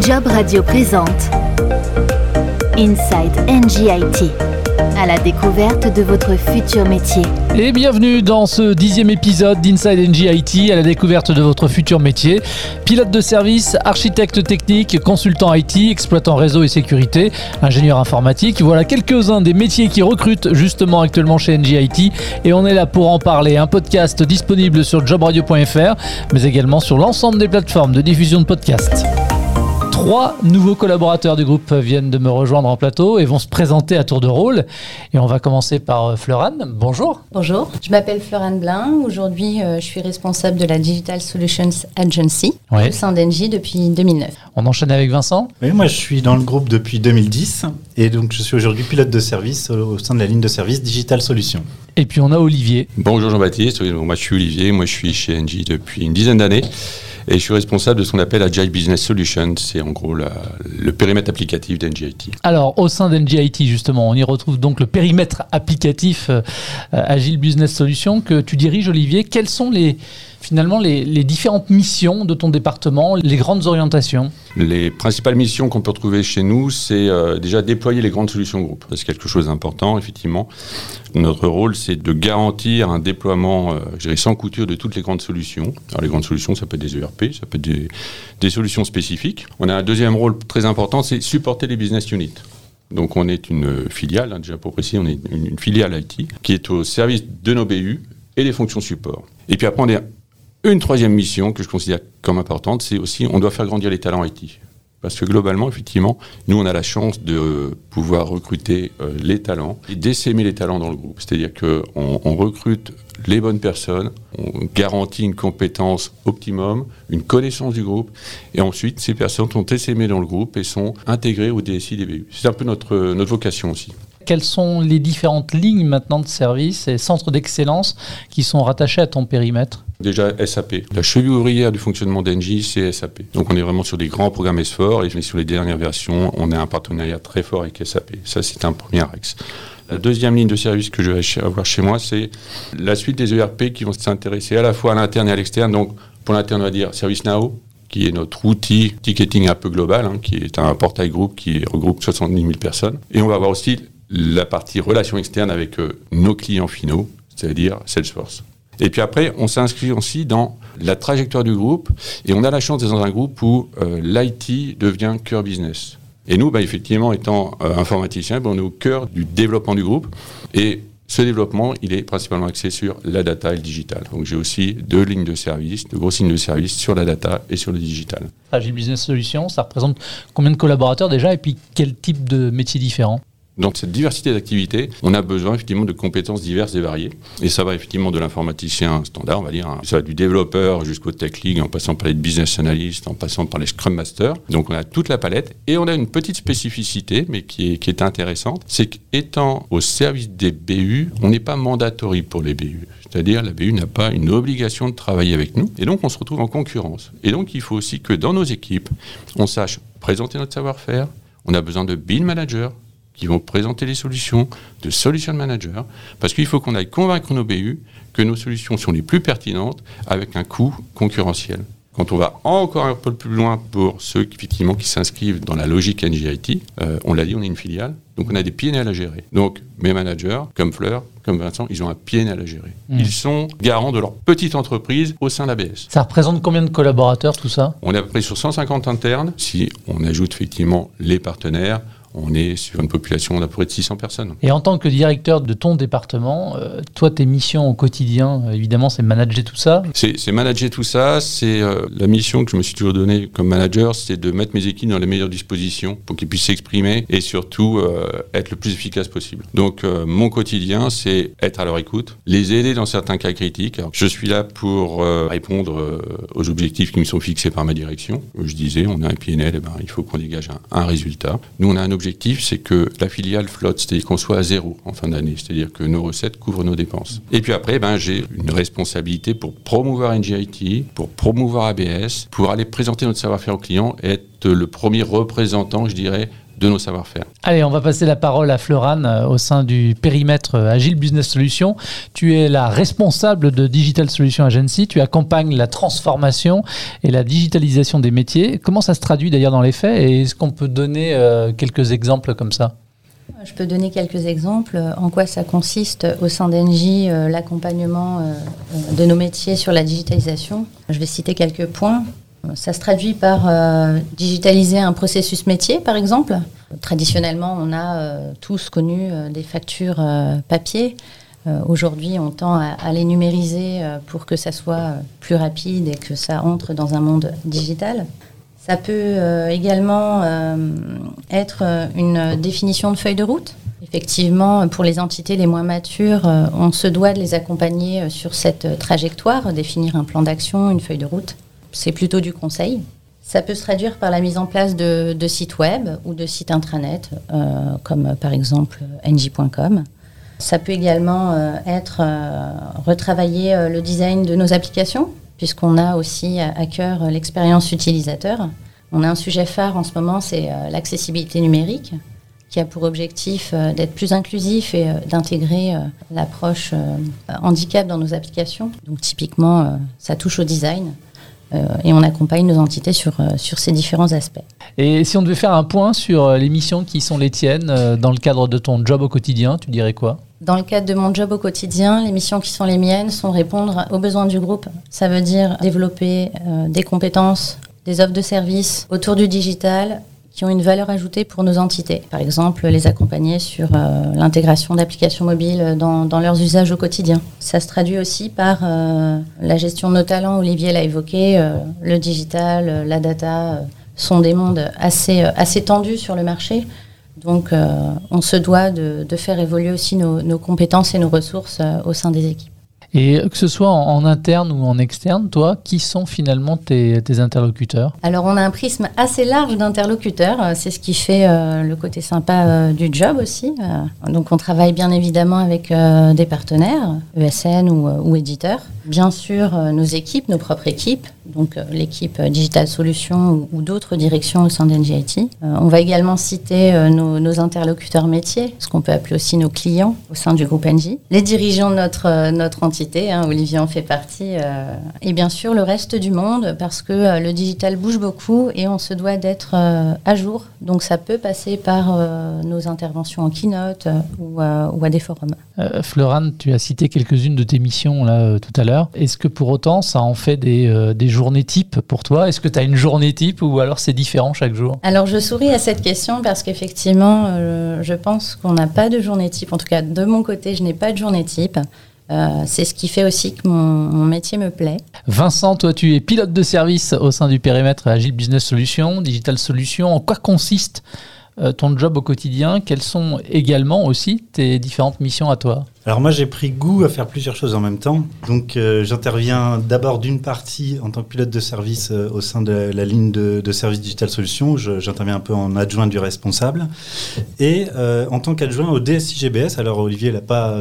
Job Radio présente Inside NGIT à la découverte de votre futur métier. Et bienvenue dans ce dixième épisode d'Inside NGIT à la découverte de votre futur métier. Pilote de service, architecte technique, consultant IT, exploitant réseau et sécurité, ingénieur informatique. Voilà quelques-uns des métiers qui recrutent justement actuellement chez NGIT et on est là pour en parler. Un podcast disponible sur jobradio.fr mais également sur l'ensemble des plateformes de diffusion de podcasts. Trois nouveaux collaborateurs du groupe viennent de me rejoindre en plateau et vont se présenter à tour de rôle. Et on va commencer par euh, Fleurane. Bonjour. Bonjour, je m'appelle Fleurane Blin. Aujourd'hui, euh, je suis responsable de la Digital Solutions Agency au sein d'Engie depuis 2009. On enchaîne avec Vincent. Oui, moi je suis dans le groupe depuis 2010 et donc je suis aujourd'hui pilote de service au au sein de la ligne de service Digital Solutions. Et puis on a Olivier. Bonjour Jean-Baptiste, Oui, moi je suis Olivier, moi je suis chez Engie depuis une dizaine d'années et je suis responsable de ce qu'on appelle Agile Business Solutions, c'est en gros le périmètre applicatif d'NGIT. Alors, au sein d'NGIT, justement, on y retrouve donc le périmètre applicatif euh, Agile Business Solutions que tu diriges, Olivier. Quelles sont les, finalement les, différentes missions de ton département, les grandes orientations Les principales missions qu'on peut retrouver chez nous, c'est euh, déjà déployer les grandes solutions groupe. Ça, C'est quelque chose d'important, effectivement. Notre rôle, c'est de garantir un déploiement, euh, je dirais, sans couture de toutes les grandes solutions. Alors, les grandes solutions, ça peut être des ERP, ça peut être des, solutions spécifiques. On a un deuxième rôle très important, c'est supporter les business units. Donc, on est une filiale, hein, déjà pour préciser, on est une, une filiale IT qui est au service de nos BU et des fonctions support. Et puis après, on a une troisième mission que je considère comme importante, c'est aussi on doit faire grandir les talents IT. Parce que globalement, effectivement, nous, on a la chance de pouvoir recruter euh, les talents et d'essaimer les talents dans le groupe. C'est-à-dire qu'on on recrute les bonnes personnes, on garantit une compétence optimum, une connaissance du groupe, et ensuite, ces personnes sont essaimées dans le groupe et sont intégrées au DSI des BU. C'est un peu notre, notre vocation aussi. Quelles sont les différentes lignes maintenant de service et centres d'excellence qui sont rattachés à ton périmètre? Déjà SAP. La cheville ouvrière du fonctionnement d'Engie, c'est SAP. Donc on est vraiment sur des grands programmes S4 et sur les dernières versions, on a un partenariat très fort avec SAP. Ça, c'est un premier axe. La deuxième ligne de service que je vais avoir chez moi, c'est la suite des ERP qui vont s'intéresser à la fois à l'interne et à l'externe. Donc pour l'interne, on va dire ServiceNow, qui est notre outil ticketing un peu global, hein, qui est un portail groupe qui regroupe 70 000 personnes. Et on va avoir aussi la partie relations externes avec euh, nos clients finaux, c'est-à-dire Salesforce. Et puis après, on s'inscrit aussi dans la trajectoire du groupe et on a la chance d'être dans un groupe où euh, l'IT devient cœur business. Et nous, bah, effectivement, étant euh, informaticiens, bah, on est au cœur du développement du groupe et ce développement, il est principalement axé sur la data et le digital. Donc j'ai aussi deux lignes de service, de grosses lignes de service sur la data et sur le digital. Agile Business Solutions, ça représente combien de collaborateurs déjà et puis quel type de métiers différents Dans cette diversité d'activités, on a besoin effectivement de compétences diverses et variées. Et ça va effectivement de l'informaticien standard, on va dire, hein. ça va du développeur jusqu'au tech lead, en passant par les business analysts, en passant par les scrum masters. Donc on a toute la palette. Et on a une petite spécificité, mais qui est, qui est intéressante, c'est qu'étant au service des BU, on n'est pas mandatory pour les BU. C'est-à-dire la BU n'a pas une obligation de travailler avec nous. Et donc on se retrouve en concurrence. Et donc il faut aussi que dans nos équipes, on sache présenter notre savoir-faire. On a besoin de build managers qui vont présenter les solutions, de solution managers, parce qu'il faut qu'on aille convaincre nos BU que nos solutions sont les plus pertinentes avec un coût concurrentiel. Quand on va encore un peu plus loin pour ceux qui, effectivement qui s'inscrivent dans la logique NGIT, euh, on l'a dit, on est une filiale, donc on a des PNL à gérer. Donc mes managers, comme Fleur, comme Vincent, ils ont un PNL à gérer. Mm. Ils sont garants de leur petite entreprise au sein de l'ABS. Ça représente combien de collaborateurs tout ça? On est à peu près sur 150 internes. Si on ajoute effectivement les partenaires, on est sur une population d'à peu près de 600 personnes. Et en tant que directeur de ton département, euh, toi, tes missions au quotidien, euh, évidemment, c'est manager tout ça. C'est manager tout ça, c'est euh, la mission que je me suis toujours donnée comme manager, c'est de mettre mes équipes dans les meilleures dispositions pour qu'ils puissent s'exprimer et surtout euh, être le plus efficace possible. Donc mon quotidien, c'est être à leur écoute, les aider dans certains cas critiques. Alors, je suis là pour répondre aux objectifs qui me sont fixés par ma direction. Je disais, on a un PNL, eh ben, il faut qu'on dégage un, un résultat. Nous, on a un objectif, c'est que la filiale flotte, c'est-à-dire qu'on soit à zéro en fin d'année, c'est-à-dire que nos recettes couvrent nos dépenses. Et puis après, ben, j'ai une responsabilité pour promouvoir NGIT, pour promouvoir ABS, pour aller présenter notre savoir-faire aux clients être le premier représentant, je dirais, de nos savoir-faire. Allez, on va passer la parole à Fleuran euh, au sein du périmètre euh, Agile Business Solutions. Tu es la responsable de Digital Solutions Agency. Tu accompagnes la transformation et la digitalisation des métiers. Comment ça se traduit d'ailleurs dans les faits? Et est-ce qu'on peut donner euh, quelques exemples comme ça? Je peux donner quelques exemples en quoi ça consiste au sein d'Engie, l'accompagnement de nos métiers sur la digitalisation? Je vais citer quelques points. Ça se traduit par euh, digitaliser un processus métier, par exemple. Traditionnellement, on a euh, tous connu euh, des factures papier. Aujourd'hui, on tend à, les numériser pour que ça soit plus rapide et que ça entre dans un monde digital. Ça peut également être une définition de feuille de route. Effectivement, pour les entités les moins matures, on se doit de les accompagner sur cette trajectoire, définir un plan d'action, une feuille de route c'est plutôt du conseil. Ça peut se traduire par la mise en place de, sites web ou de sites intranet, euh, comme par exemple ng.com. Ça peut également euh, être euh, retravailler le design de nos applications, puisqu'on a aussi à, cœur l'expérience utilisateur. On a un sujet phare en ce moment, c'est l'accessibilité numérique, qui a pour objectif d'être plus inclusif et d'intégrer l'approche handicap dans nos applications. Donc typiquement, ça touche au design. Euh, et on accompagne nos entités sur, euh, sur ces différents aspects. Et si on devait faire un point sur euh, les missions qui sont les tiennes dans le cadre de ton job au quotidien, tu dirais quoi? Dans le cadre de mon job au quotidien, les missions qui sont les miennes sont répondre aux besoins du groupe. Ça veut dire développer des compétences, des offres de services autour du digital qui ont une valeur ajoutée pour nos entités. Par exemple, les accompagner sur euh, l'intégration d'applications mobiles dans, leurs usages au quotidien. Ça se traduit aussi par euh, la gestion de nos talents. Olivier l'a évoqué, euh, le digital, la data sont des mondes assez, assez tendus sur le marché. Donc, on se doit de, faire évoluer aussi nos, nos compétences et nos ressources au sein des équipes. Et que ce soit en, interne ou en externe, toi, qui sont finalement tes, interlocuteurs? Alors, on a un prisme assez large d'interlocuteurs. Euh, c'est ce qui fait euh, le côté sympa euh, du job aussi. donc, on travaille bien évidemment avec des partenaires, ESN ou, éditeurs. Bien sûr, nos équipes, nos propres équipes, donc l'équipe Digital Solutions ou, d'autres directions au sein d'NGIT. On va également citer nos, interlocuteurs métiers, ce qu'on peut appeler aussi nos clients au sein du groupe NG, les dirigeants de notre, notre entité, hein, Olivier en fait partie, et bien sûr le reste du monde, parce que le digital bouge beaucoup et on se doit d'être à jour. Donc ça peut passer par nos interventions en keynote ou, ou, à des forums. Florane, tu as cité quelques-unes de tes missions là tout à l'heure. Est-ce que pour autant ça en fait des, des journée type pour toi? Est-ce que tu as une journée type ou alors c'est différent chaque jour? Alors je souris à cette question parce qu'effectivement, euh, je pense qu'on n'a pas de journée type. En tout cas, de mon côté, je n'ai pas de journée type. Euh, c'est ce qui fait aussi que mon, métier me plaît. Vincent, toi, tu es pilote de service au sein du périmètre Agile Business Solutions, Digital Solutions. En quoi consiste euh, ton job au quotidien? Quelles sont également aussi tes différentes missions à toi? Alors moi j'ai pris goût à faire plusieurs choses en même temps. Donc euh, j'interviens d'abord d'une partie en tant que pilote de service euh, au sein de la ligne de, de service Digital Solutions. J'interviens un peu en adjoint du responsable. Et euh, en tant qu'adjoint au DSI GBS, alors Olivier l'a pas,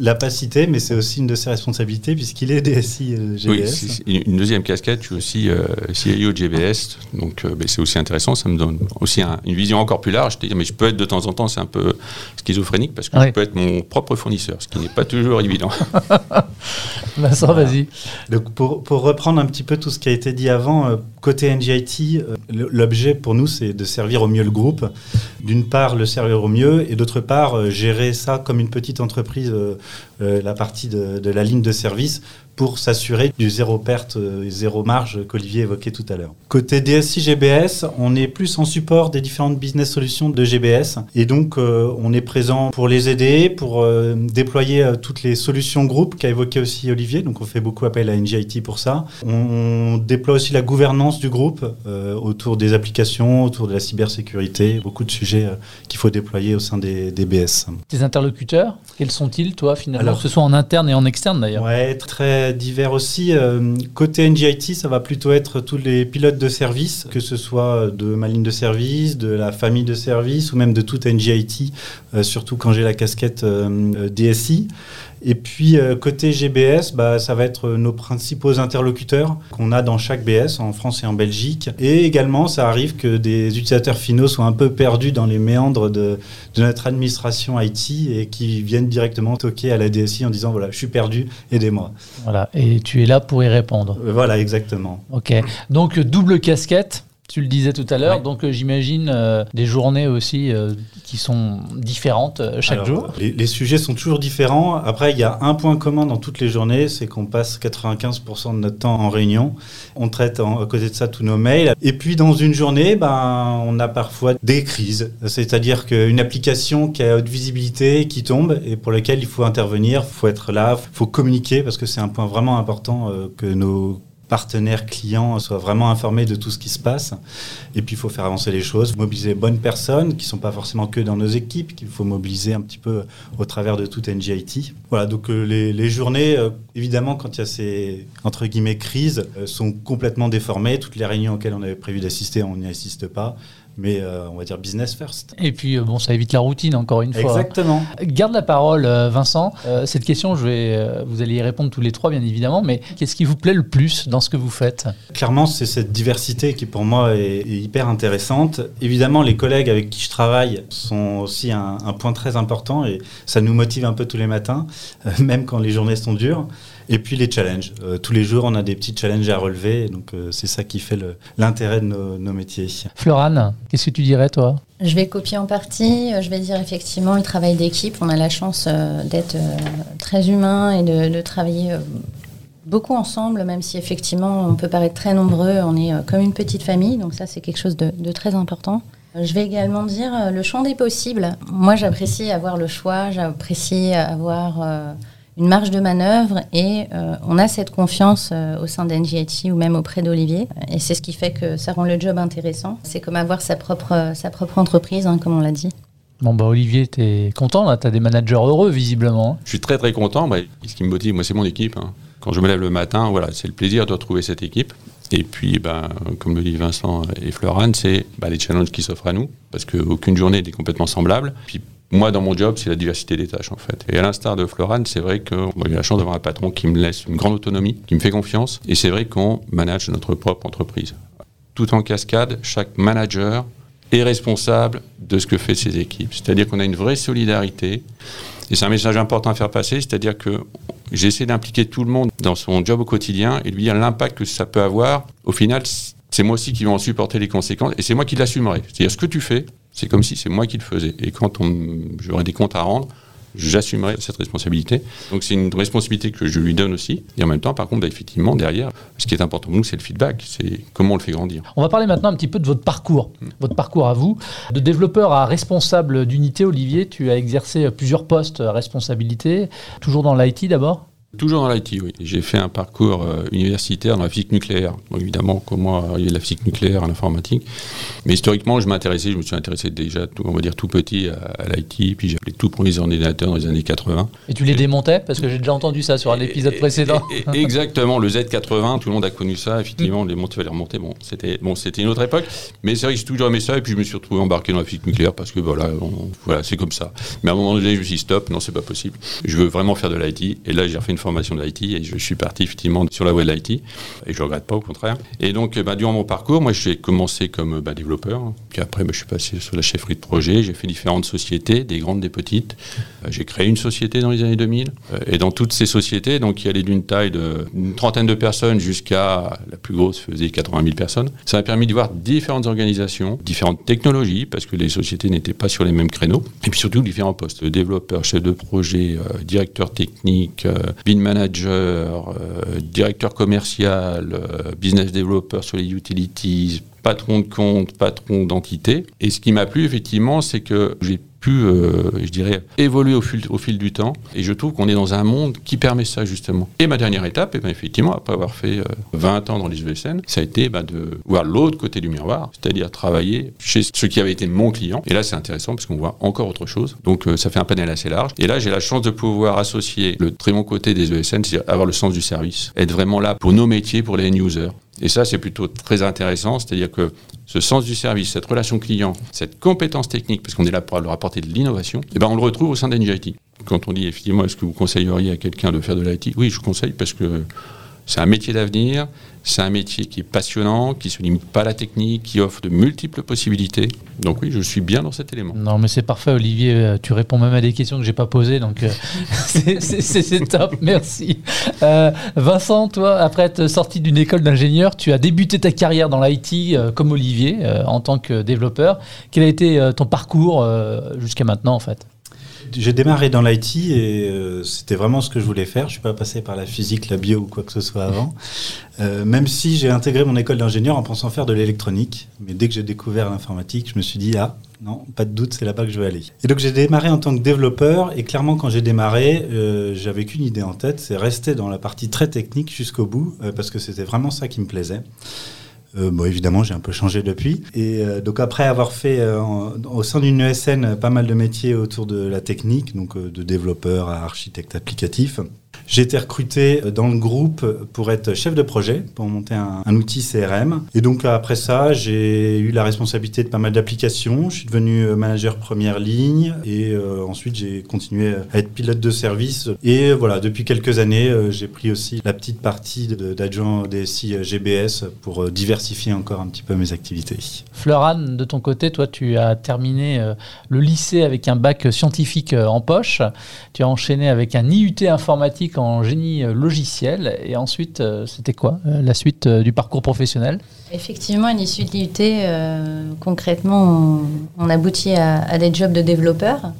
l'a pas cité, mais c'est aussi une de ses responsabilités puisqu'il est DSI GBS. Oui, une deuxième casquette, je suis aussi CIO GBS. Donc c'est aussi intéressant, ça me donne aussi une vision encore plus large. Mais je peux être de temps en temps, c'est un peu schizophrénique parce que je peux être mon propre fournisseur ce qui n'est pas toujours évident. Vincent, vas-y. Donc pour, pour, reprendre un petit peu tout ce qui a été dit avant, euh, côté NGIT, euh, l'objet pour nous, c'est de servir au mieux le groupe. D'une part, le servir au mieux, et d'autre part, euh, gérer ça comme une petite entreprise, la partie de, de, la ligne de service, pour s'assurer du zéro perte, euh, zéro marge qu'Olivier évoquait tout à l'heure. Côté DSI GBS, on est plus en support des différentes business solutions de GBS et donc euh, on est présent pour les aider, pour euh, déployer toutes les solutions groupes qu'a évoqué aussi Olivier. Donc on fait beaucoup appel à NGIT pour ça. On, déploie aussi la gouvernance du groupe autour des applications, autour de la cybersécurité, beaucoup de sujets qu'il faut déployer au sein des, BS. Tes interlocuteurs, quels sont-ils toi finalement, que ce soit en interne et en externe d'ailleurs Ouais, très divers aussi. Euh, côté NGIT, ça va plutôt être tous les pilotes de service, que ce soit de ma ligne de service, de la famille de service ou même de toute NGIT, euh, surtout quand j'ai la casquette euh, DSI. Et puis euh, côté GBS, bah, ça va être nos principaux interlocuteurs qu'on a dans chaque BS en France et en Belgique. Et également, ça arrive que des utilisateurs finaux soient un peu perdus dans les méandres de, de notre administration IT et qui viennent directement toquer à la DSI en disant voilà, je suis perdu, aidez-moi. Voilà, et tu es là pour y répondre. Euh, Voilà, exactement. Ok, donc double casquette. Tu le disais tout à l'heure, Ouais. donc euh, j'imagine euh, des journées aussi euh, qui sont différentes chaque Alors, jour. Les, les sujets sont toujours différents. Après, il y a un point commun dans toutes les journées, c'est qu'on passe 95% de notre temps en réunion. On traite en- à côté de ça tous nos mails. Et puis, dans une journée, ben, on a parfois des crises. C'est-à-dire qu'une application qui a haute visibilité, qui tombe et pour laquelle il faut intervenir, il faut être là, il faut communiquer parce que c'est un point vraiment important que nos partenaires clients soient vraiment informés de tout ce qui se passe. Et puis, il faut faire avancer les choses, mobiliser les bonnes personnes qui ne sont pas forcément que dans nos équipes, qu'il faut mobiliser un petit peu au travers de toute NGIT. Voilà, donc euh, les, les journées, euh, évidemment, quand il y a ces, entre guillemets, crises, euh, sont complètement déformées. Toutes les réunions auxquelles on avait prévu d'assister, on n'y assiste pas. Mais euh, on va dire business first. Et puis, euh, bon, ça évite la routine, encore une fois. Exactement. Garde la parole, euh, Vincent. Euh, cette question, je vais, vous allez y répondre tous les trois, bien évidemment, mais qu'est-ce qui vous plaît le plus dans ce que vous faites? Clairement, c'est cette diversité qui pour moi est, est hyper intéressante. Évidemment, les collègues avec qui je travaille sont aussi un, un point très important et ça nous motive un peu tous les matins, euh, même quand les journées sont dures. Et puis les challenges. Euh, tous les jours, on a des petits challenges à relever, donc euh, c'est ça qui fait l'intérêt de nos, nos métiers. Florane, qu'est-ce que tu dirais, toi? Je vais copier en partie. Euh, Je vais dire effectivement le travail d'équipe. On a la chance euh, d'être très humain et de, de travailler beaucoup ensemble, même si effectivement on peut paraître très nombreux. On est comme une petite famille, donc ça c'est quelque chose de, de très important. Je vais également dire le champ des possibles. Moi j'apprécie avoir le choix, j'apprécie avoir euh, une marge de manœuvre et euh, on a cette confiance euh, au sein d'NGIT ou même auprès d'Olivier. Et c'est ce qui fait que ça rend le job intéressant. C'est comme avoir sa propre, euh, sa propre entreprise, hein, comme on l'a dit. Bon, bah, Olivier, t'es content, là? T'as des managers heureux, visiblement. hein Je suis très très content. Bah, ce qui me motive, moi, c'est mon équipe. hein. Quand je me lève le matin, voilà, c'est le plaisir de retrouver cette équipe. Et puis, ben, comme le dit Vincent et Florane, c'est bah, les challenges qui s'offrent à nous, parce qu'aucune journée n'est complètement semblable. Puis moi, dans mon job, c'est la diversité des tâches, en fait. Et à l'instar de Florane, c'est vrai que j'ai la chance d'avoir un patron qui me laisse une grande autonomie, qui me fait confiance. Et c'est vrai qu'on manage notre propre entreprise. Tout en cascade, chaque manager est responsable de ce que fait ses équipes. C'est-à-dire qu'on a une vraie solidarité. Et c'est un message important à faire passer, c'est-à-dire que j'essaie d'impliquer tout le monde dans son job au quotidien et lui dire l'impact que ça peut avoir. Au final, c'est moi aussi qui vais en supporter les conséquences et c'est moi qui l'assumerai. C'est-à-dire ce que tu fais, c'est comme si c'est moi qui le faisais. Et quand j'aurai des comptes à rendre, j'assumerai cette responsabilité. Donc c'est une responsabilité que je lui donne aussi. Et en même temps, par contre, bah, effectivement, derrière, ce qui est important pour nous, c'est le feedback. C'est comment on le fait grandir. On va parler maintenant un petit peu de votre parcours, votre parcours à vous. De développeur à responsable d'unité, Olivier, tu as exercé plusieurs postes à responsabilité, toujours dans l'IT d'abord? Toujours dans l'IT, oui. J'ai fait un parcours euh, universitaire dans la physique nucléaire. Évidemment, comment arriver de la physique nucléaire à l'informatique. Mais historiquement, je m'intéressais, je me suis intéressé déjà, tout, on va dire, tout petit à, à l'IT. Puis j'ai les tout premiers ordinateurs dans les années 80. Et tu les démontais? Parce que j'ai déjà entendu ça sur un épisode Et- précédent. et- et- exactement, le Z80, tout le monde a connu ça. Effectivement, les montées, les remonter. Bon, c'était bon, une autre époque. Mais c'est vrai que j'ai toujours aimé ça. Et puis je me suis retrouvé embarqué dans la physique nucléaire parce que voilà, on- voilà, c'est comme ça. Mais à un moment donné, je me suis dit, stop, non, c'est pas possible. Je veux vraiment faire de l'IT. Et là, j'ai refait une formation de l'IT et je suis parti effectivement sur la voie de l'IT. Et je regrette pas, au contraire. Et donc, bah, durant mon parcours, moi, j'ai commencé comme bah, développeur. Puis après, bah, je suis passé sur la chefferie de projet. J'ai fait différentes sociétés, des grandes, des petites. Euh, J'ai créé une société dans les années 2000. Euh, Et dans toutes ces sociétés, donc qui allaient d'une taille d'une trentaine de personnes jusqu'à la plus grosse faisait 80 000 personnes, ça m'a permis de voir différentes organisations, différentes technologies, parce que les sociétés n'étaient pas sur les mêmes créneaux. Et puis surtout différents postes. Développeur, chef de projet, euh, directeur technique, manager, euh, directeur commercial, euh, business developer sur les utilities, patron de compte, patron d'entité. Et ce qui m'a plu, effectivement, c'est que j'ai pu, euh, je dirais, évoluer au fil, du temps. Et je trouve qu'on est dans un monde qui permet ça, justement. Et ma dernière étape, eh ben, effectivement, après avoir fait euh, 20 ans dans les ESN, ça a été bah, de voir l'autre côté du miroir, c'est-à-dire travailler chez ce qui avait été mon client. Et là, c'est intéressant parce qu'on voit encore autre chose. Donc, euh, ça fait un panel assez large. Et là, j'ai la chance de pouvoir associer le très bon côté des ESN, c'est-à-dire avoir le sens du service, être vraiment là pour nos métiers, pour les end-users. Et ça, c'est plutôt très intéressant, c'est-à-dire que ce sens du service, cette relation client, cette compétence technique, parce qu'on est là pour leur apporter de l'innovation, eh ben on le retrouve au sein d'NGIT. Quand on dit effectivement, est-ce que vous conseilleriez à quelqu'un de faire de l'IT Oui, je conseille parce que c'est un métier d'avenir, c'est un métier qui est passionnant, qui ne se limite pas à la technique, qui offre de multiples possibilités. Donc oui, je suis bien dans cet élément. Non, mais c'est parfait, Olivier. Euh, tu réponds même à des questions que j'ai pas posées, donc euh, c'est top. Merci. Euh, Vincent, toi, après être sorti d'une école d'ingénieur, tu as débuté ta carrière dans l'IT comme Olivier en tant que développeur. Quel a été ton parcours jusqu'à maintenant, en fait? J'ai démarré dans l'IT et euh, c'était vraiment ce que je voulais faire. Je suis pas passé par la physique, la bio ou quoi que ce soit avant. Euh, même si j'ai intégré mon école d'ingénieur en pensant faire de l'électronique. Mais dès que j'ai découvert l'informatique, je me suis dit, ah, non, pas de doute, c'est là-bas que je vais aller. Et donc j'ai démarré en tant que développeur et clairement quand j'ai démarré, euh, j'avais qu'une idée en tête, c'est rester dans la partie très technique jusqu'au bout parce que c'était vraiment ça qui me plaisait. Euh, bon, évidemment, j'ai un peu changé depuis. Et euh, donc, après avoir fait euh, au sein d'une ESN pas mal de métiers autour de la technique, donc de développeur à architecte applicatif, j'ai été recruté dans le groupe pour être chef de projet, pour monter un, outil CRM. Et donc après ça, j'ai eu la responsabilité de pas mal d'applications. Je suis devenu manager première ligne et euh, ensuite j'ai continué à être pilote de service. Et voilà, depuis quelques années, euh, j'ai pris aussi la petite partie d'adjoint DSI GBS pour euh, diversifier encore un petit peu mes activités. Fleuran, de ton côté, toi tu as terminé le lycée avec un bac scientifique en poche. Tu as enchaîné avec un IUT informatique en génie euh, logiciel. Et ensuite, euh, c'était quoi euh, la suite du parcours professionnel? Effectivement, à l'issue de l'IUT, concrètement, on, aboutit à, des jobs de développeur.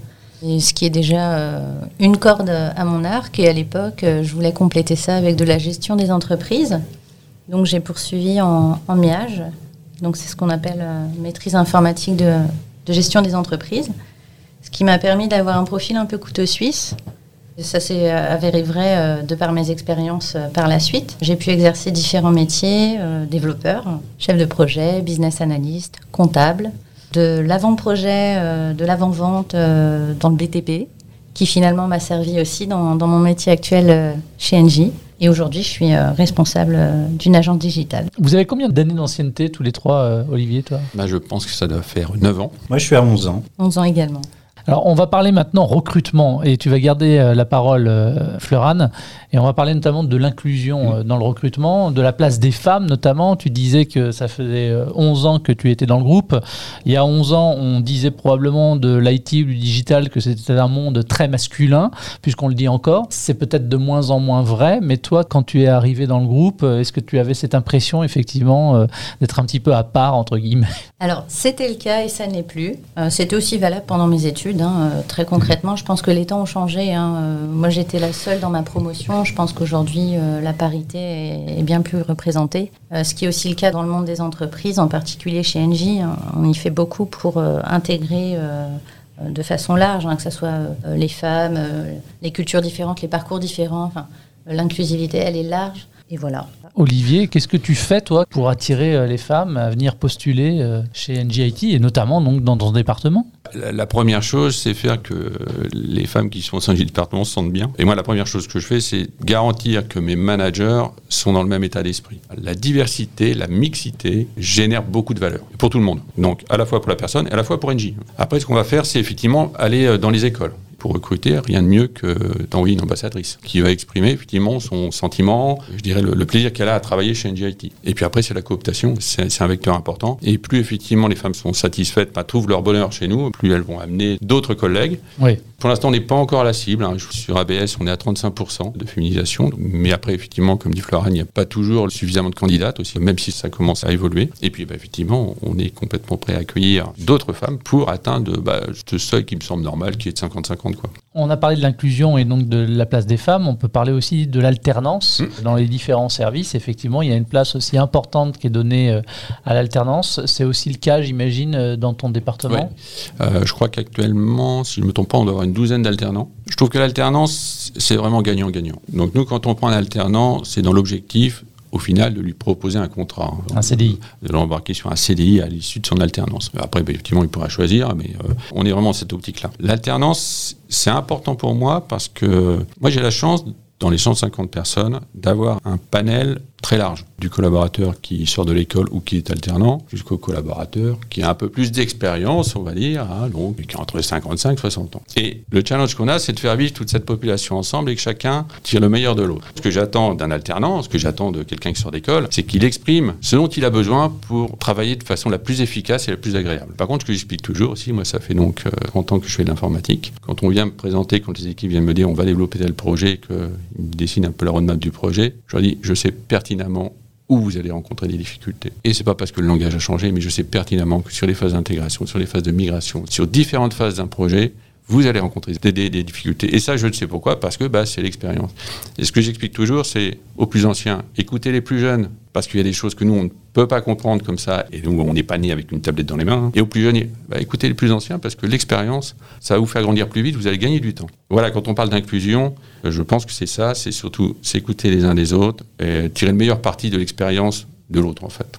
Ce qui est déjà une corde à mon arc. Et à l'époque, je voulais compléter ça avec de la gestion des entreprises. Donc j'ai poursuivi en, MIAGE. Donc c'est ce qu'on appelle maîtrise informatique de gestion des entreprises. Ce qui m'a permis d'avoir un profil un peu couteau suisse ça s'est euh, avéré vrai euh, de par mes expériences euh, par la suite. J'ai pu exercer différents métiers, développeur, chef de projet, business analyst, comptable, de l'avant-projet, de l'avant-vente dans le BTP, qui finalement m'a servi aussi dans, dans, mon métier actuel chez Engie. Et aujourd'hui, je suis responsable d'une agence digitale. Vous avez combien d'années d'ancienneté tous les trois, Olivier, toi? Bah, Je pense que ça doit faire 9 ans. Moi, je suis à 11 ans. 11 ans également. Alors, on va parler maintenant recrutement et tu vas garder euh, la parole, euh, Fleurane, et on va parler notamment de l'inclusion euh, dans le recrutement, de la place des femmes notamment. Tu disais que ça faisait 11 ans que tu étais dans le groupe. Il y a 11 ans, on disait probablement de l'IT ou du digital que c'était un monde très masculin, puisqu'on le dit encore. C'est peut-être de moins en moins vrai, mais toi, quand tu es arrivé dans le groupe, est-ce que tu avais cette impression effectivement d'être un petit peu à part, entre guillemets? Alors, c'était le cas et ça n'est plus. c'était aussi valable pendant mes études. Hein, euh, très concrètement, je pense que les temps ont changé. Hein. Euh, moi, j'étais la seule dans ma promotion. Je pense qu'aujourd'hui, euh, la parité est, bien plus représentée. ce qui est aussi le cas dans le monde des entreprises, en particulier chez Engie. Hein. on y fait beaucoup pour intégrer de façon large, que ce soit les femmes, les cultures différentes, les parcours différents. L'inclusivité, elle est large. Et voilà. Olivier, qu'est-ce que tu fais, toi, pour attirer euh, les femmes à venir postuler euh, chez NGIT et notamment donc, dans ton département? La, première chose, c'est faire que les femmes qui sont au sein du département se sentent bien. Et moi, la première chose que je fais, c'est garantir que mes managers sont dans le même état d'esprit. La diversité, la mixité génère beaucoup de valeur pour tout le monde. Donc, à la fois pour la personne et à la fois pour NG. Après, ce qu'on va faire, c'est effectivement aller euh, dans les écoles pour recruter, rien de mieux que d'envoyer une ambassadrice qui va exprimer effectivement son sentiment, je dirais le, plaisir qu'elle a à travailler chez NGIT. Et puis après, c'est la cooptation, c'est un vecteur important. Et plus effectivement les femmes sont satisfaites, pas trouvent leur bonheur chez nous, plus elles vont amener d'autres collègues. Pour l'instant, on n'est pas encore à la cible. Hein. Sur ABS, on est à 35% de féminisation. Mais après, effectivement, comme dit Florent, il n'y a pas toujours suffisamment de candidates aussi, même si ça commence à évoluer. Et puis, bah, effectivement, on est complètement prêt à accueillir d'autres femmes pour atteindre bah, ce seuil qui me semble normal, qui est de 50-50. On a parlé de l'inclusion et donc de la place des femmes. On peut parler aussi de l'alternance mmh. dans les différents services. Effectivement, il y a une place aussi importante qui est donnée euh, à l'alternance. C'est aussi le cas, j'imagine, euh, dans ton département. Euh, je crois qu'actuellement, si je ne me trompe pas, on doit avoir une douzaine d'alternants. Je trouve que l'alternance, c'est vraiment gagnant-gagnant. Donc nous, quand on prend un alternant, c'est dans l'objectif au final de lui proposer un contrat. Un CDI. De l'embarquer sur un CDI à l'issue de son alternance. Après, ben, effectivement, il pourra choisir, mais euh, on est vraiment dans cette optique-là. L'alternance, c'est important pour moi parce que moi, j'ai la chance, dans les 150 personnes, d'avoir un panel très large, du collaborateur qui sort de l'école ou qui est alternant, jusqu'au collaborateur qui a un peu plus d'expérience, on va dire, hein, donc qui a entre 55 et 60 ans. Et le challenge qu'on a, c'est de faire vivre toute cette population ensemble et que chacun tire le meilleur de l'autre. Ce que j'attends d'un alternant, ce que j'attends de quelqu'un qui sort d'école, c'est qu'il exprime ce dont il a besoin pour travailler de façon la plus efficace et la plus agréable. Par contre, ce que j'explique toujours aussi, moi ça fait donc 30 euh, ans que je fais de l'informatique, quand on vient me présenter, quand les équipes viennent me dire on va développer tel projet, qu'ils dessinent un peu la roadmap du projet, je leur dis je sais pertinemment où vous allez rencontrer des difficultés. Et c'est pas parce que le langage a changé, mais je sais pertinemment que sur les phases d'intégration, sur les phases de migration, sur différentes phases d'un projet, vous allez rencontrer des, difficultés. Et ça, je ne sais pourquoi, parce que bah, c'est l'expérience. Et ce que j'explique toujours, c'est aux plus anciens, écoutez les plus jeunes, parce qu'il y a des choses que nous, on ne peut pas comprendre comme ça, et donc on n'est pas né avec une tablette dans les mains. Et aux plus jeunes, bah, écoutez les plus anciens, parce que l'expérience, ça va vous faire grandir plus vite, vous allez gagner du temps. Voilà, quand on parle d'inclusion, euh, je pense que c'est ça, c'est surtout s'écouter les uns des autres, et tirer le meilleur parti de l'expérience de l'autre, en fait.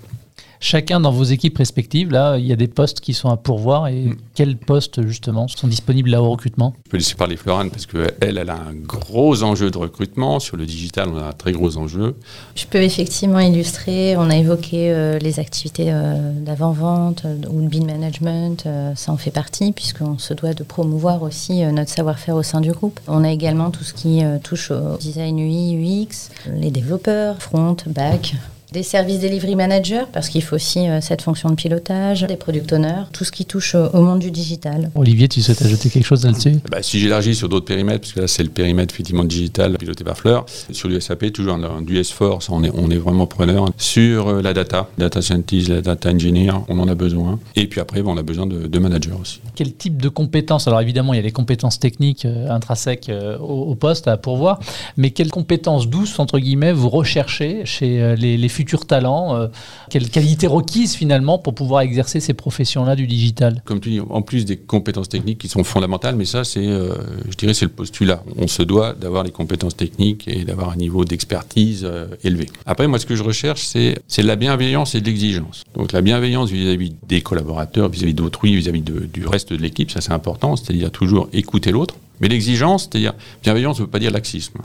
Chacun dans vos équipes respectives, là, il y a des postes qui sont à pourvoir. Et mm. quels postes, justement, sont disponibles là au recrutement? Je peux laisser parler Florane parce qu'elle, elle a un gros enjeu de recrutement. Sur le digital, on a un très gros enjeu. Je peux effectivement illustrer. On a évoqué euh, les activités euh, d'avant-vente euh, ou le bin management. ça en fait partie, puisqu'on se doit de promouvoir aussi notre savoir-faire au sein du groupe. On a également tout ce qui touche au design UI, UX, les développeurs, front, back des services delivery managers, parce qu'il faut aussi euh, cette fonction de pilotage, des product owners, tout ce qui touche au, monde du digital. Olivier, tu souhaites ajouter quelque chose là-dessus? Bah, Si j'élargis sur d'autres périmètres, parce que là c'est le périmètre effectivement digital piloté par Fleur, sur du SAP, toujours du S4, on est, on est vraiment preneur. Sur euh, la data, data scientist, la data engineer, on en a besoin. Et puis après, on a besoin de, managers aussi. Quel type de compétences? Alors évidemment, il y a les compétences techniques euh, intrinsèques au, poste à pourvoir, mais quelles compétences douces, entre guillemets, vous recherchez chez les, les futurs talents euh, Quelles qualités requises finalement pour pouvoir exercer ces professions-là du digital? Comme tu dis, en plus des compétences techniques qui sont fondamentales, mais ça, c'est, euh, je dirais, c'est le postulat. On se doit d'avoir les compétences techniques et d'avoir un niveau d'expertise euh, élevé. Après, moi, ce que je recherche, c'est, de la bienveillance et de l'exigence. Donc, la bienveillance vis-à-vis des collaborateurs, vis-à-vis d'autrui, vis-à-vis du reste de l'équipe, ça c'est important, c'est-à-dire toujours écouter l'autre. Mais l'exigence, c'est-à-dire bienveillance ne veut pas dire laxisme.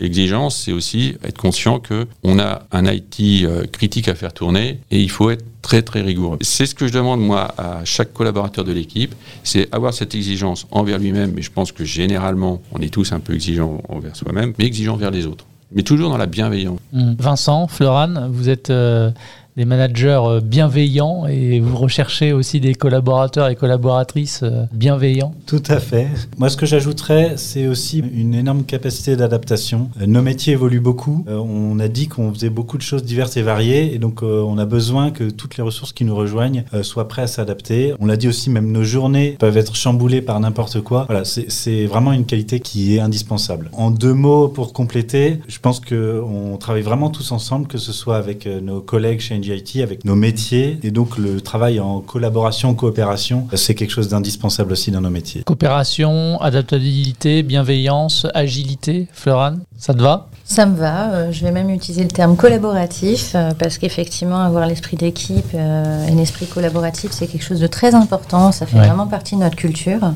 L'exigence, c'est aussi être conscient qu'on a un IT euh, critique à faire tourner et il faut être très très rigoureux. C'est ce que je demande moi à chaque collaborateur de l'équipe, c'est avoir cette exigence envers lui-même, mais je pense que généralement on est tous un peu exigeants envers soi-même, mais exigeants envers les autres. Mais toujours dans la bienveillance. Mmh. Vincent, Florane, vous êtes euh, des managers euh, bienveillants et vous recherchez aussi des collaborateurs et collaboratrices euh, bienveillants Tout à fait. Moi, ce que j'ajouterais, c'est aussi une énorme capacité d'adaptation. Euh, nos métiers évoluent beaucoup. On a dit qu'on faisait beaucoup de choses diverses et variées et donc on a besoin que toutes les ressources qui nous rejoignent soient prêtes à s'adapter. On l'a dit aussi, même nos journées peuvent être chamboulées par n'importe quoi. Voilà, c'est vraiment une qualité qui est indispensable. En deux mots pour compléter, je pense qu'on travaille vraiment tous ensemble, que ce soit avec nos collègues chez NGIT avec nos métiers. Et donc, le travail en collaboration, coopération, c'est quelque chose d'indispensable aussi dans nos métiers. Coopération, adaptabilité, bienveillance, agilité, Florane, ça te va? Ça me va. Euh, je vais même utiliser le terme collaboratif euh, parce qu'effectivement, avoir l'esprit d'équipe euh, et l'esprit collaboratif, c'est quelque chose de très important. Ça fait vraiment partie de notre culture.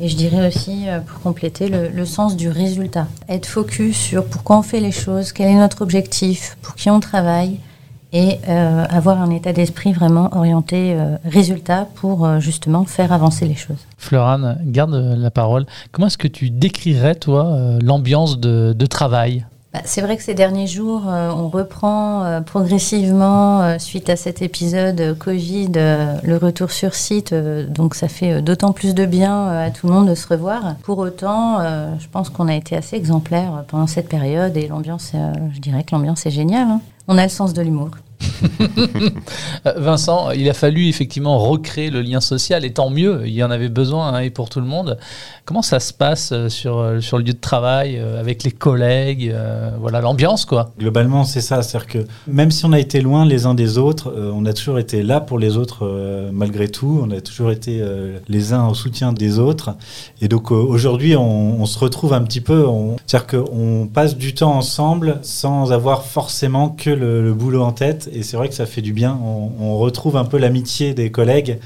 Et je dirais aussi, pour compléter, le, le, sens du résultat. Être focus sur pourquoi on fait les choses, quel est notre objectif, pour qui on travaille et euh, avoir un état d'esprit vraiment orienté euh, résultat pour euh, justement faire avancer les choses. Florane, garde la parole. Comment est-ce que tu décrirais, toi, l'ambiance de, travail? Bah, c'est vrai que ces derniers jours, on reprend progressivement, suite à cet épisode Covid, le retour sur site. donc ça fait d'autant plus de bien à tout le monde de se revoir. Pour autant, je pense qu'on a été assez exemplaires pendant cette période et l'ambiance, je dirais que l'ambiance est géniale. Hein. On a le sens de l'humour. Vincent, il a fallu effectivement recréer le lien social, et tant mieux, il y en avait besoin hein, et pour tout le monde. Comment ça se passe euh, sur, euh, sur le lieu de travail, euh, avec les collègues, voilà l'ambiance quoi? Globalement, c'est ça, c'est-à-dire que même si on a été loin les uns des autres, on a toujours été là pour les autres malgré tout, on a toujours été les uns au soutien des autres. Et donc aujourd'hui, on, se retrouve un petit peu, c'est-à-dire qu'on passe du temps ensemble sans avoir forcément que le boulot en tête chouette et c'est vrai que ça fait du bien. On, retrouve un peu l'amitié des collègues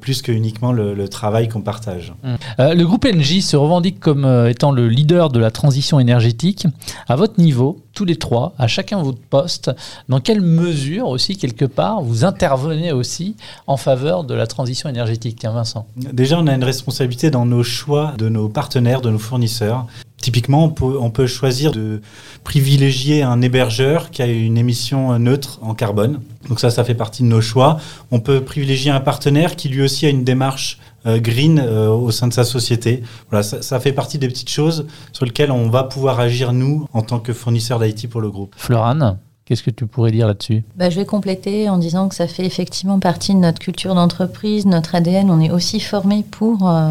plus que uniquement le, travail qu'on partage. le groupe NJ se revendique comme étant le leader de la transition énergétique. À votre niveau, tous les trois, à chacun votre poste, dans quelle mesure aussi, quelque part, vous intervenez aussi en faveur de la transition énergétique? Tiens, Vincent. Déjà, on a une responsabilité dans nos choix de nos partenaires, de nos fournisseurs. Typiquement, on peut, choisir de privilégier un hébergeur qui a une émission neutre en carbone. Donc ça, ça fait partie de nos choix. On peut privilégier un partenaire qui lui aussi a une démarche euh, green euh, au sein de sa société. Voilà, ça, fait partie des petites choses sur lesquelles on va pouvoir agir, nous, en tant que fournisseur d'IT pour le groupe. Florane Qu'est-ce que tu pourrais dire là-dessus? Bah, Je vais compléter en disant que ça fait effectivement partie de notre culture d'entreprise, notre ADN. On est aussi formé pour euh,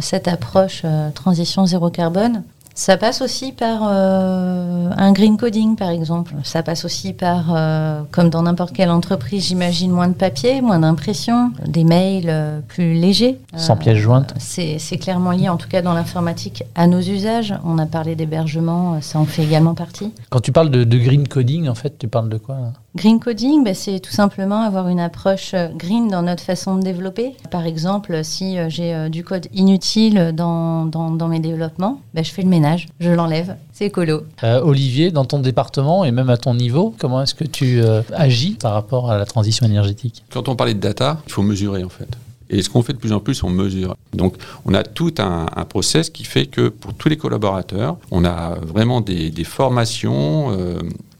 cette approche transition zéro carbone. Ça passe aussi par euh, un green coding, par exemple. Ça passe aussi par, euh, comme dans n'importe quelle entreprise, j'imagine, moins de papier, moins d'impression, des mails euh, plus légers. Sans pièces jointes. C'est clairement lié, en tout cas dans l'informatique, à nos usages. On a parlé d'hébergement, ça en fait également partie. Quand tu parles de, de green coding, en fait, tu parles de quoi Green coding, ben, c'est tout simplement avoir une approche euh, green dans notre façon de développer. Par exemple, si euh, j'ai euh, du code inutile dans, dans, mes développements, ben, je fais le ménage, je l'enlève, c'est écolo. Olivier, dans ton département et même à ton niveau, comment est-ce que tu agis par rapport à la transition énergétique? Quand on parlait de data, il faut mesurer en fait. Et ce qu'on fait de plus en plus, on mesure. Donc, on a tout un, process qui fait que pour tous les collaborateurs, on a vraiment des, formations,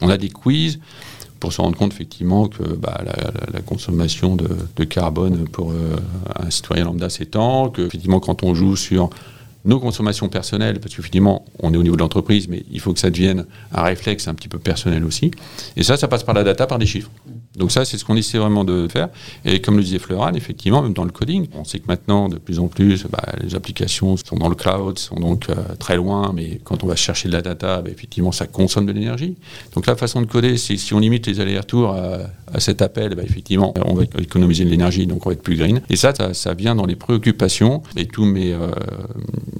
on a des quiz pour se rendre compte effectivement que bah, la, consommation de, carbone pour euh, un citoyen lambda s'étend, que effectivement quand on joue sur nos consommations personnelles, parce qu'effectivement, on est au niveau de l'entreprise, mais il faut que ça devienne un réflexe un petit peu personnel aussi. Et ça, ça passe par la data, par des chiffres. Donc ça, c'est ce qu'on essaie vraiment de faire. Et comme le disait Fleuran, effectivement, même dans le coding, on sait que maintenant, de plus en plus, bah, les applications sont dans le cloud, sont donc euh, très loin, mais quand on va chercher de la data, bah, effectivement, ça consomme de l'énergie. Donc la façon de coder, c'est si on limite les allers-retours à, cet appel, bah, effectivement, on va économiser de l'énergie, donc on va être plus green. Et ça, ça, vient dans les préoccupations. Et tous mes, euh,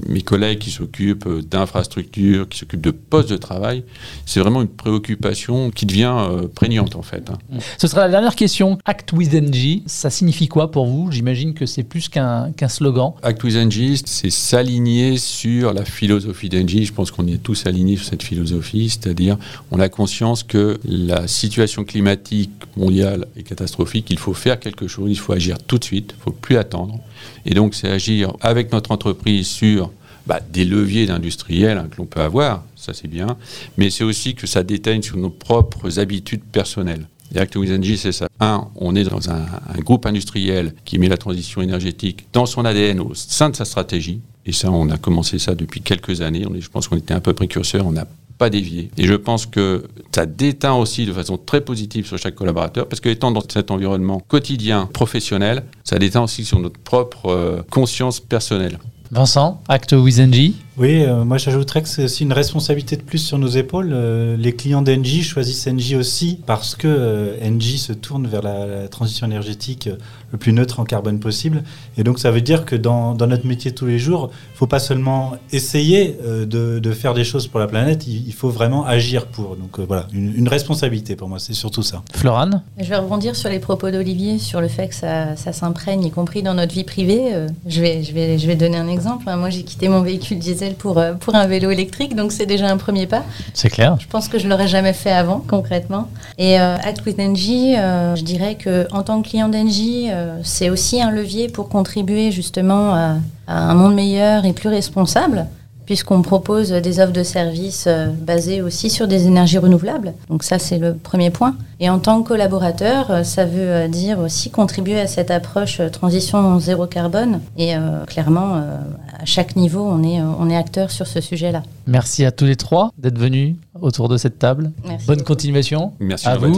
mes collègues qui s'occupent d'infrastructures, qui s'occupent de postes de travail, c'est vraiment une préoccupation qui devient euh, prégnante, en fait. Hein. Sera la dernière question. Act with NG, ça signifie quoi pour vous? J'imagine que c'est plus qu'un slogan. Act with NG, c'est s'aligner sur la philosophie d'NG. Je pense qu'on est tous alignés sur cette philosophie, c'est-à-dire on a conscience que la situation climatique mondiale est catastrophique, il faut faire quelque chose, il faut agir tout de suite, il ne faut plus attendre. Et donc c'est agir avec notre entreprise sur bah, des leviers industriels hein, que l'on peut avoir, ça c'est bien, mais c'est aussi que ça déteigne sur nos propres habitudes personnelles. Et Act with Energy, c'est ça. Un, on est dans un, groupe industriel qui met la transition énergétique dans son ADN au sein de sa stratégie. Et ça, on a commencé ça depuis quelques années. Je pense qu'on était un peu précurseur, on n'a pas dévié. Et je pense que ça déteint aussi de façon très positive sur chaque collaborateur, parce que étant dans cet environnement quotidien, professionnel, ça déteint aussi sur notre propre euh, conscience personnelle. Vincent, Act with NG oui, euh, moi j'ajouterais que c'est aussi une responsabilité de plus sur nos épaules. Euh, les clients d'Engie choisissent Engie aussi parce que euh, Engie se tourne vers la, transition énergétique le plus neutre en carbone possible. Et donc ça veut dire que dans, notre métier tous les jours, il ne faut pas seulement essayer de, faire des choses pour la planète, il, faut vraiment agir pour. Donc voilà, une, responsabilité pour moi, c'est surtout ça. Florane Je vais rebondir sur les propos d'Olivier, sur le fait que ça, s'imprègne, y compris dans notre vie privée. je, vais, je, vais, je vais donner un exemple. Moi j'ai quitté mon véhicule diesel pour, euh, pour un vélo électrique, donc c'est déjà un premier pas. C'est clair. Je pense que je l'aurais jamais fait avant, concrètement. Et euh, Act with Engie, euh, je dirais que en tant que client d'Engie, c'est aussi un levier pour contribuer justement à un monde meilleur et plus responsable puisqu'on propose des offres de services euh, basées aussi sur des énergies renouvelables. Donc ça, c'est le premier point. Et en tant que collaborateur, euh, ça veut euh, dire aussi contribuer à cette approche transition zéro carbone. Et clairement, à chaque niveau, on est, on est acteur sur ce sujet-là. Merci à tous les trois d'être venus autour de cette table. Bonne continuation. Merci à vous.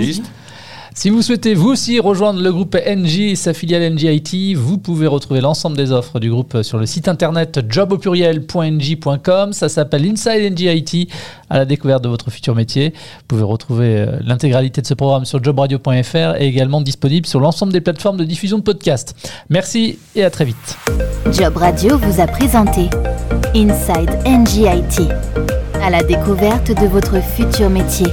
Si vous souhaitez vous aussi rejoindre le groupe NG et sa filiale NG vous pouvez retrouver l'ensemble des offres du groupe sur le site internet jobaupuriel.ng.com. Ça s'appelle Inside NG à la découverte de votre futur métier. Vous pouvez retrouver euh, l'intégralité de ce programme sur jobradio.fr et également disponible sur l'ensemble des plateformes de diffusion de podcasts. Merci et à très vite. Job Radio vous a présenté Inside NG à la découverte de votre futur métier.